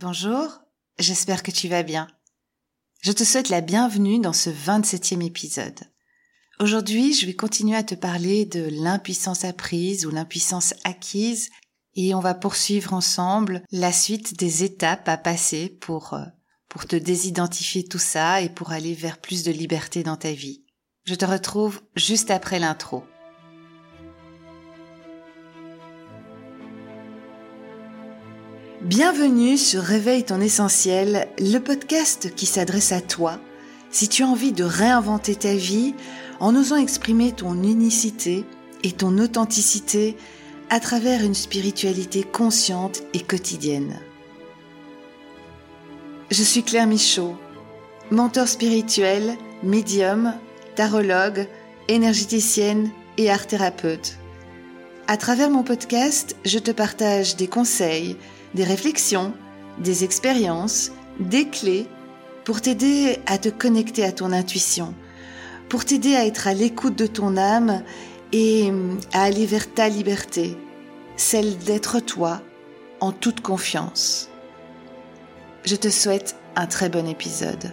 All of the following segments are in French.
Bonjour, j'espère que tu vas bien. Je te souhaite la bienvenue dans ce 27e épisode. Aujourd'hui, je vais continuer à te parler de l'impuissance apprise ou l'impuissance acquise et on va poursuivre ensemble la suite des étapes à passer pour, euh, pour te désidentifier tout ça et pour aller vers plus de liberté dans ta vie. Je te retrouve juste après l'intro. Bienvenue sur Réveille ton essentiel, le podcast qui s'adresse à toi si tu as envie de réinventer ta vie en osant exprimer ton unicité et ton authenticité à travers une spiritualité consciente et quotidienne. Je suis Claire Michaud, mentor spirituel, médium, tarologue, énergéticienne et art thérapeute. À travers mon podcast, je te partage des conseils, des réflexions, des expériences, des clés pour t'aider à te connecter à ton intuition, pour t'aider à être à l'écoute de ton âme et à aller vers ta liberté, celle d'être toi en toute confiance. Je te souhaite un très bon épisode.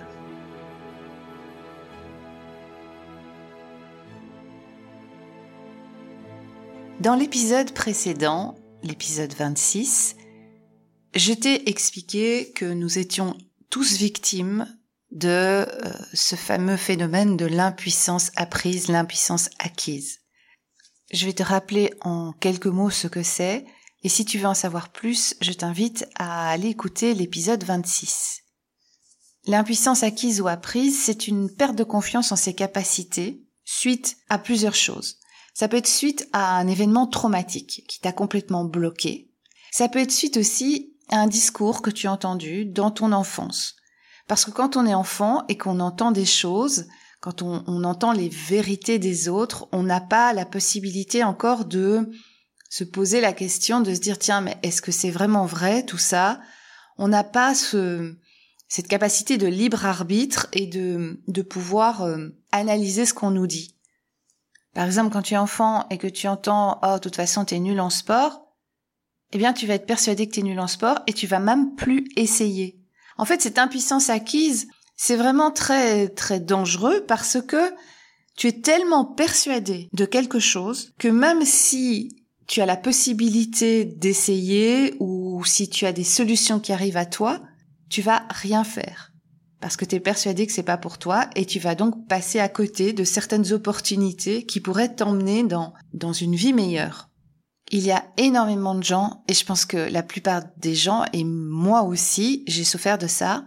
Dans l'épisode précédent, l'épisode 26, je t'ai expliqué que nous étions tous victimes de euh, ce fameux phénomène de l'impuissance apprise, l'impuissance acquise. Je vais te rappeler en quelques mots ce que c'est, et si tu veux en savoir plus, je t'invite à aller écouter l'épisode 26. L'impuissance acquise ou apprise, c'est une perte de confiance en ses capacités suite à plusieurs choses. Ça peut être suite à un événement traumatique qui t'a complètement bloqué. Ça peut être suite aussi un discours que tu as entendu dans ton enfance. Parce que quand on est enfant et qu'on entend des choses, quand on, entend les vérités des autres, on n'a pas la possibilité encore de se poser la question de se dire tiens mais est-ce que c'est vraiment vrai tout ça? On n'a pas ce, cette capacité de libre arbitre et de, de pouvoir euh, analyser ce qu'on nous dit. Par exemple, quand tu es enfant et que tu entends oh de toute façon t'es nul en sport, eh bien, tu vas être persuadé que tu es nul en sport et tu vas même plus essayer. En fait, cette impuissance acquise, c'est vraiment très, très dangereux parce que tu es tellement persuadé de quelque chose que même si tu as la possibilité d'essayer ou si tu as des solutions qui arrivent à toi, tu vas rien faire. Parce que tu es persuadé que c'est pas pour toi et tu vas donc passer à côté de certaines opportunités qui pourraient t'emmener dans, dans une vie meilleure. Il y a énormément de gens, et je pense que la plupart des gens, et moi aussi, j'ai souffert de ça,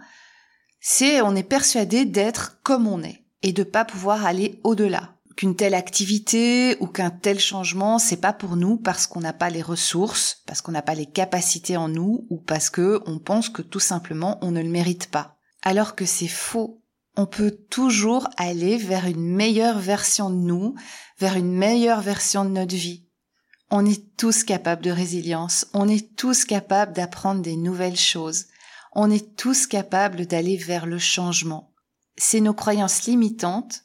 c'est on est persuadé d'être comme on est et de pas pouvoir aller au-delà. Qu'une telle activité ou qu'un tel changement, c'est pas pour nous parce qu'on n'a pas les ressources, parce qu'on n'a pas les capacités en nous ou parce que on pense que tout simplement on ne le mérite pas. Alors que c'est faux. On peut toujours aller vers une meilleure version de nous, vers une meilleure version de notre vie. On est tous capables de résilience, on est tous capables d'apprendre des nouvelles choses, on est tous capables d'aller vers le changement. C'est nos croyances limitantes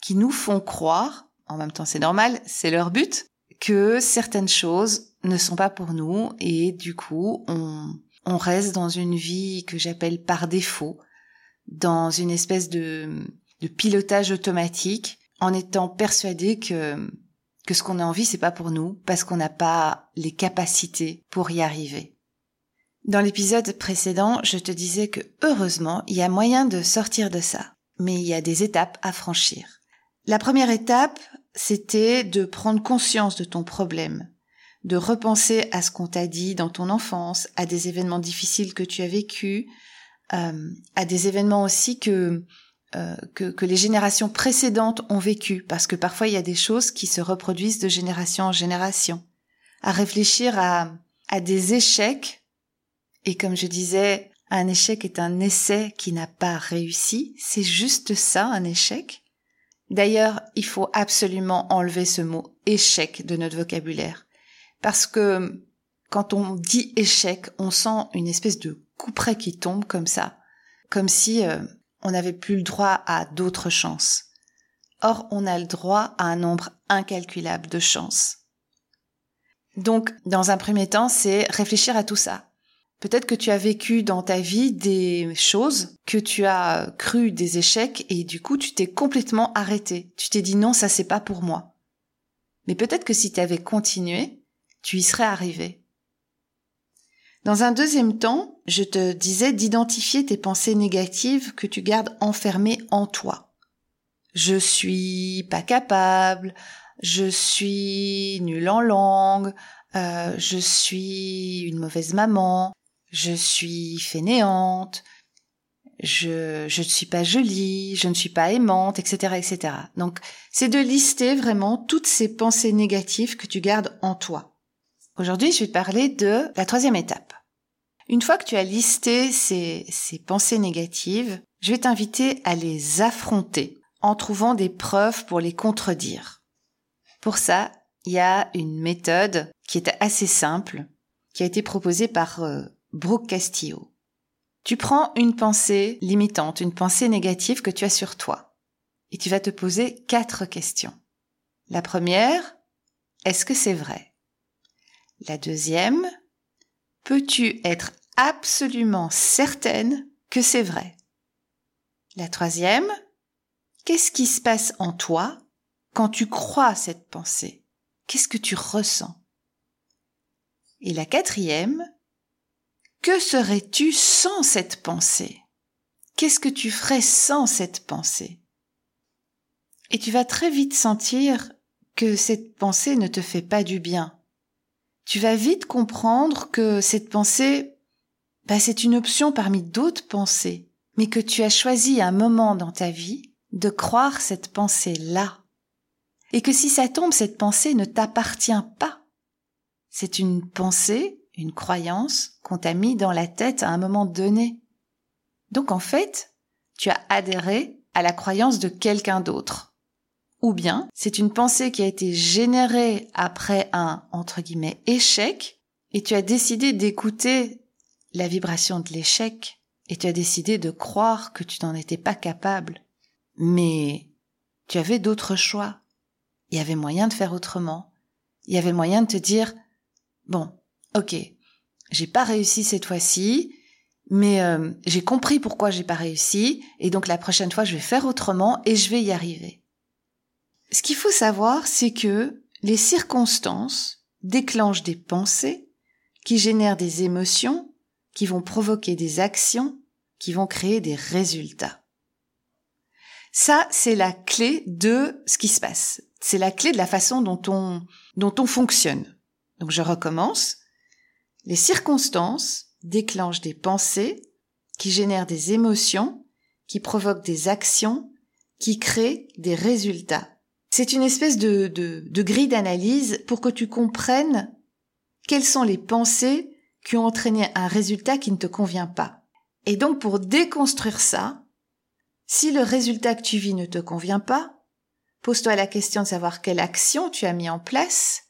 qui nous font croire, en même temps c'est normal, c'est leur but, que certaines choses ne sont pas pour nous et du coup on, on reste dans une vie que j'appelle par défaut, dans une espèce de, de pilotage automatique en étant persuadé que que ce qu'on a envie, c'est pas pour nous, parce qu'on n'a pas les capacités pour y arriver. Dans l'épisode précédent, je te disais que heureusement, il y a moyen de sortir de ça. Mais il y a des étapes à franchir. La première étape, c'était de prendre conscience de ton problème, de repenser à ce qu'on t'a dit dans ton enfance, à des événements difficiles que tu as vécus, euh, à des événements aussi que euh, que, que, les générations précédentes ont vécu, parce que parfois il y a des choses qui se reproduisent de génération en génération. À réfléchir à, à des échecs, et comme je disais, un échec est un essai qui n'a pas réussi, c'est juste ça un échec. D'ailleurs, il faut absolument enlever ce mot échec de notre vocabulaire, parce que quand on dit échec, on sent une espèce de couperet qui tombe comme ça, comme si euh, on n'avait plus le droit à d'autres chances. Or, on a le droit à un nombre incalculable de chances. Donc, dans un premier temps, c'est réfléchir à tout ça. Peut-être que tu as vécu dans ta vie des choses que tu as cru des échecs et du coup tu t'es complètement arrêté. Tu t'es dit non, ça c'est pas pour moi. Mais peut-être que si tu avais continué, tu y serais arrivé. Dans un deuxième temps, je te disais d'identifier tes pensées négatives que tu gardes enfermées en toi. Je suis pas capable, je suis nul en langue, euh, je suis une mauvaise maman, je suis fainéante, je, je ne suis pas jolie, je ne suis pas aimante, etc., etc. Donc, c'est de lister vraiment toutes ces pensées négatives que tu gardes en toi. Aujourd'hui, je vais te parler de la troisième étape. Une fois que tu as listé ces, pensées négatives, je vais t'inviter à les affronter en trouvant des preuves pour les contredire. Pour ça, il y a une méthode qui est assez simple, qui a été proposée par euh, Brooke Castillo. Tu prends une pensée limitante, une pensée négative que tu as sur toi, et tu vas te poser quatre questions. La première, est-ce que c'est vrai? La deuxième, peux-tu être absolument certaine que c'est vrai? La troisième, qu'est-ce qui se passe en toi quand tu crois cette pensée? Qu'est-ce que tu ressens? Et la quatrième, que serais-tu sans cette pensée? Qu'est-ce que tu ferais sans cette pensée? Et tu vas très vite sentir que cette pensée ne te fait pas du bien. Tu vas vite comprendre que cette pensée, bah, c'est une option parmi d'autres pensées, mais que tu as choisi un moment dans ta vie de croire cette pensée-là et que si ça tombe, cette pensée ne t'appartient pas. C'est une pensée, une croyance qu'on t'a mis dans la tête à un moment donné. Donc en fait, tu as adhéré à la croyance de quelqu'un d'autre. Ou bien, c'est une pensée qui a été générée après un, entre guillemets, échec, et tu as décidé d'écouter la vibration de l'échec, et tu as décidé de croire que tu n'en étais pas capable. Mais tu avais d'autres choix il y avait moyen de faire autrement. Il y avait moyen de te dire, bon, ok, j'ai pas réussi cette fois-ci, mais euh, j'ai compris pourquoi j'ai pas réussi, et donc la prochaine fois je vais faire autrement et je vais y arriver. Ce qu'il faut savoir, c'est que les circonstances déclenchent des pensées qui génèrent des émotions, qui vont provoquer des actions, qui vont créer des résultats. Ça, c'est la clé de ce qui se passe. C'est la clé de la façon dont on, dont on fonctionne. Donc je recommence. Les circonstances déclenchent des pensées qui génèrent des émotions, qui provoquent des actions, qui créent des résultats. C'est une espèce de, de, grille d'analyse pour que tu comprennes quelles sont les pensées qui ont entraîné un résultat qui ne te convient pas. Et donc pour déconstruire ça, si le résultat que tu vis ne te convient pas, Pose-toi la question de savoir quelle action tu as mis en place.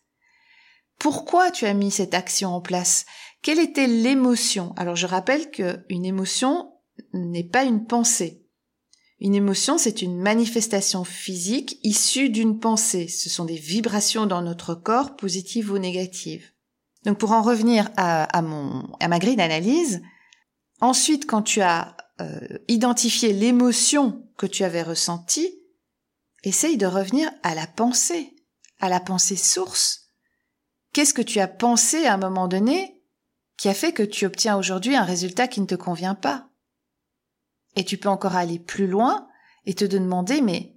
Pourquoi tu as mis cette action en place Quelle était l'émotion Alors je rappelle qu'une émotion n'est pas une pensée. Une émotion, c'est une manifestation physique issue d'une pensée. Ce sont des vibrations dans notre corps, positives ou négatives. Donc pour en revenir à, mon, à ma grille d'analyse, ensuite quand tu as euh, identifié l'émotion que tu avais ressentie, essaye de revenir à la pensée, à la pensée source. Qu'est-ce que tu as pensé à un moment donné qui a fait que tu obtiens aujourd'hui un résultat qui ne te convient pas? Et tu peux encore aller plus loin et te demander mais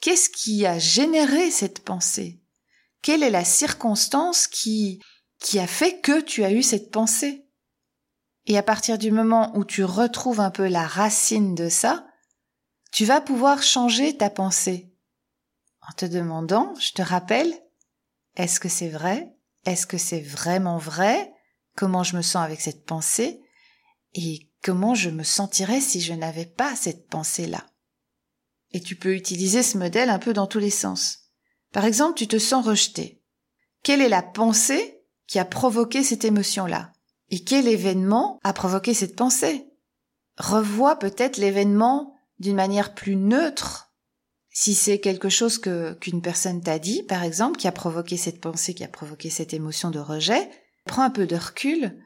qu'est-ce qui a généré cette pensée? Quelle est la circonstance qui qui a fait que tu as eu cette pensée? Et à partir du moment où tu retrouves un peu la racine de ça, tu vas pouvoir changer ta pensée. En te demandant, je te rappelle, est-ce que c'est vrai? Est-ce que c'est vraiment vrai? Comment je me sens avec cette pensée? Et comment je me sentirais si je n'avais pas cette pensée-là Et tu peux utiliser ce modèle un peu dans tous les sens. Par exemple, tu te sens rejeté. Quelle est la pensée qui a provoqué cette émotion-là? Et quel événement a provoqué cette pensée? Revois peut-être l'événement d'une manière plus neutre si c'est quelque chose qu'une personne t'a dit, par exemple, qui a provoqué cette pensée, qui a provoqué cette émotion de rejet, prends un peu de recul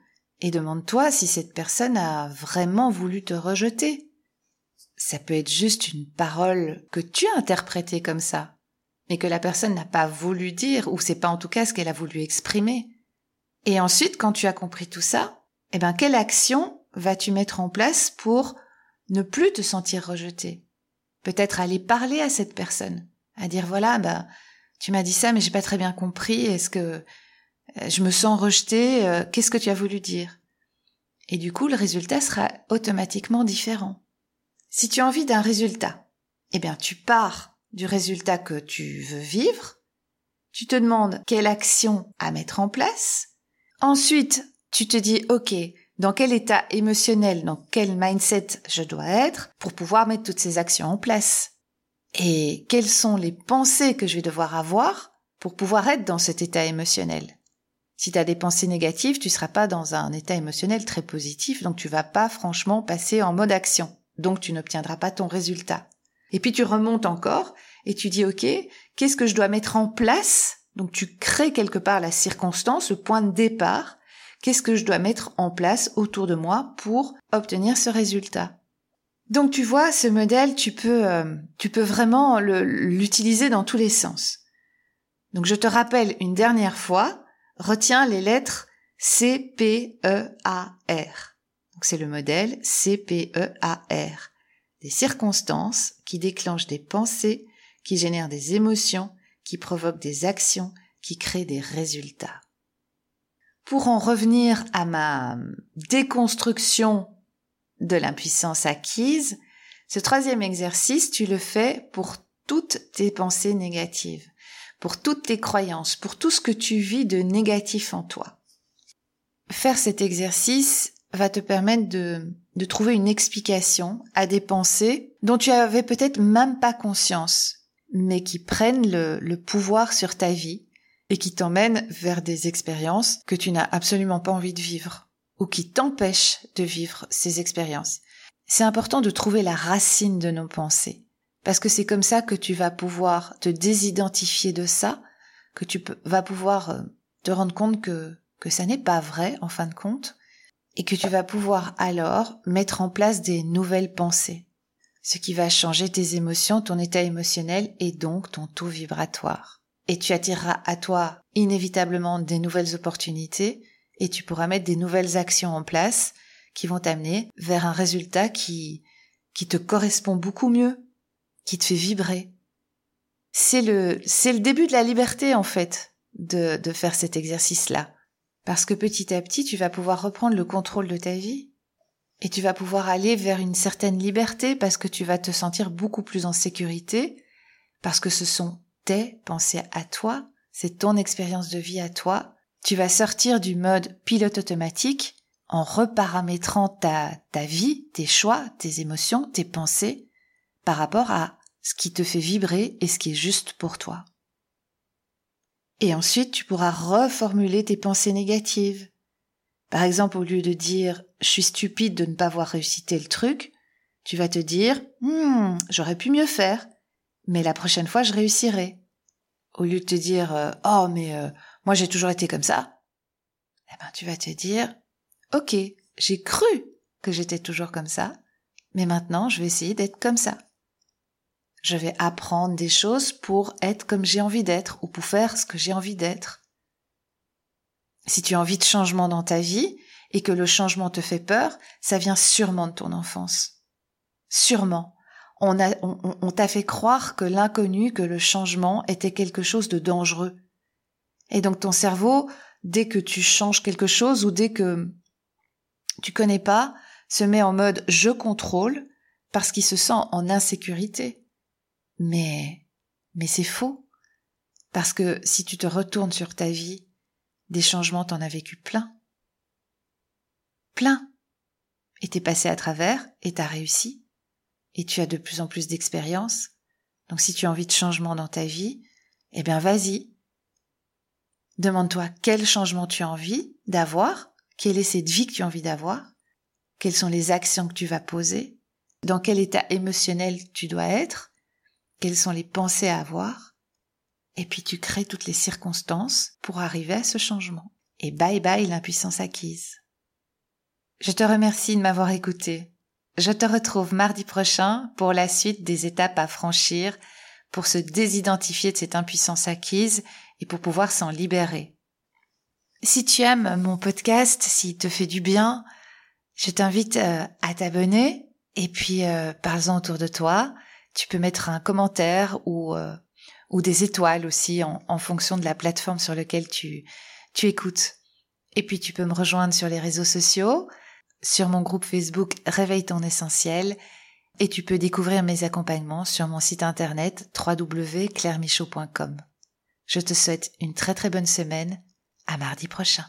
Et demande-toi si cette personne a vraiment voulu te rejeter. Ça peut être juste une parole que tu as interprétée comme ça, mais que la personne n'a pas voulu dire, ou c'est pas en tout cas ce qu'elle a voulu exprimer. Et ensuite, quand tu as compris tout ça, eh ben, quelle action vas-tu mettre en place pour ne plus te sentir rejeté? Peut-être aller parler à cette personne, à dire voilà, bah, tu m'as dit ça, mais j'ai pas très bien compris. Est-ce que je me sens rejeté euh, Qu'est-ce que tu as voulu dire? Et du coup, le résultat sera automatiquement différent. Si tu as envie d'un résultat, eh bien, tu pars du résultat que tu veux vivre. Tu te demandes quelle action à mettre en place. Ensuite, tu te dis, OK, dans quel état émotionnel, dans quel mindset je dois être pour pouvoir mettre toutes ces actions en place? Et quelles sont les pensées que je vais devoir avoir pour pouvoir être dans cet état émotionnel? Si tu as des pensées négatives, tu seras pas dans un état émotionnel très positif, donc tu vas pas franchement passer en mode action. Donc tu n'obtiendras pas ton résultat. Et puis tu remontes encore et tu dis OK, qu'est-ce que je dois mettre en place? Donc tu crées quelque part la circonstance, le point de départ. Qu'est-ce que je dois mettre en place autour de moi pour obtenir ce résultat? Donc tu vois, ce modèle, tu peux, euh, tu peux vraiment l'utiliser dans tous les sens. Donc je te rappelle une dernière fois, retiens les lettres C, P, E, A, R. Donc c'est le modèle C, P, E, A, R. Des circonstances qui déclenchent des pensées, qui génèrent des émotions, qui provoquent des actions, qui créent des résultats. Pour en revenir à ma déconstruction de l'impuissance acquise, ce troisième exercice, tu le fais pour toutes tes pensées négatives, pour toutes tes croyances, pour tout ce que tu vis de négatif en toi. Faire cet exercice va te permettre de, trouver une explication à des pensées dont tu avais peut-être même pas conscience, mais qui prennent le pouvoir sur ta vie et qui t'emmènent vers des expériences que tu n'as absolument pas envie de vivre ou qui t'empêchent de vivre ces expériences. C'est important de trouver la racine de nos pensées, parce que c'est comme ça que tu vas pouvoir te désidentifier de ça, que tu vas pouvoir euh, te rendre compte que, que ça n'est pas vrai en fin de compte, et que tu vas pouvoir alors mettre en place des nouvelles pensées, ce qui va changer tes émotions, ton état émotionnel et donc ton taux vibratoire. Et tu attireras à toi inévitablement des nouvelles opportunités, et tu pourras mettre des nouvelles actions en place qui vont t'amener vers un résultat qui, qui te correspond beaucoup mieux, qui te fait vibrer. C'est le, c'est le début de la liberté, en fait, de, de faire cet exercice-là. Parce que petit à petit, tu vas pouvoir reprendre le contrôle de ta vie. Et tu vas pouvoir aller vers une certaine liberté parce que tu vas te sentir beaucoup plus en sécurité, parce que ce sont tes pensées à toi, c'est ton expérience de vie à toi, tu vas sortir du mode pilote automatique en reparamétrant ta, ta vie, tes choix, tes émotions, tes pensées par rapport à ce qui te fait vibrer et ce qui est juste pour toi. Et ensuite, tu pourras reformuler tes pensées négatives. Par exemple, au lieu de dire je suis stupide de ne pas avoir réussi tel truc, tu vas te dire hmm, j'aurais pu mieux faire, mais la prochaine fois je réussirai. Au lieu de te dire euh, oh mais euh, moi j'ai toujours été comme ça, eh ben tu vas te dire, ok, j'ai cru que j'étais toujours comme ça, mais maintenant je vais essayer d'être comme ça. Je vais apprendre des choses pour être comme j'ai envie d'être ou pour faire ce que j'ai envie d'être. Si tu as envie de changement dans ta vie et que le changement te fait peur, ça vient sûrement de ton enfance. Sûrement. On t'a fait croire que l'inconnu, que le changement était quelque chose de dangereux. Et donc ton cerveau, dès que tu changes quelque chose ou dès que tu connais pas, se met en mode je contrôle parce qu'il se sent en insécurité. Mais, mais c'est faux. Parce que si tu te retournes sur ta vie, des changements t'en as vécu plein. Plein. Et t'es passé à travers et t'as réussi. Et tu as de plus en plus d'expérience. Donc si tu as envie de changement dans ta vie, eh bien vas-y, Demande-toi quel changement tu as envie d'avoir, quelle est cette vie que tu as envie d'avoir, quelles sont les actions que tu vas poser, dans quel état émotionnel tu dois être, quelles sont les pensées à avoir, et puis tu crées toutes les circonstances pour arriver à ce changement. Et bye bye l'impuissance acquise. Je te remercie de m'avoir écouté. Je te retrouve mardi prochain pour la suite des étapes à franchir pour se désidentifier de cette impuissance acquise et pour pouvoir s'en libérer. Si tu aimes mon podcast, s'il te fait du bien, je t'invite euh, à t'abonner et puis euh, parle-en autour de toi. Tu peux mettre un commentaire ou euh, ou des étoiles aussi en, fonction de la plateforme sur laquelle tu tu écoutes. Et puis tu peux me rejoindre sur les réseaux sociaux sur mon groupe Facebook Réveille ton essentiel et tu peux découvrir mes accompagnements sur mon site internet www.clairemichaud.com. Je te souhaite une très très bonne semaine. À mardi prochain.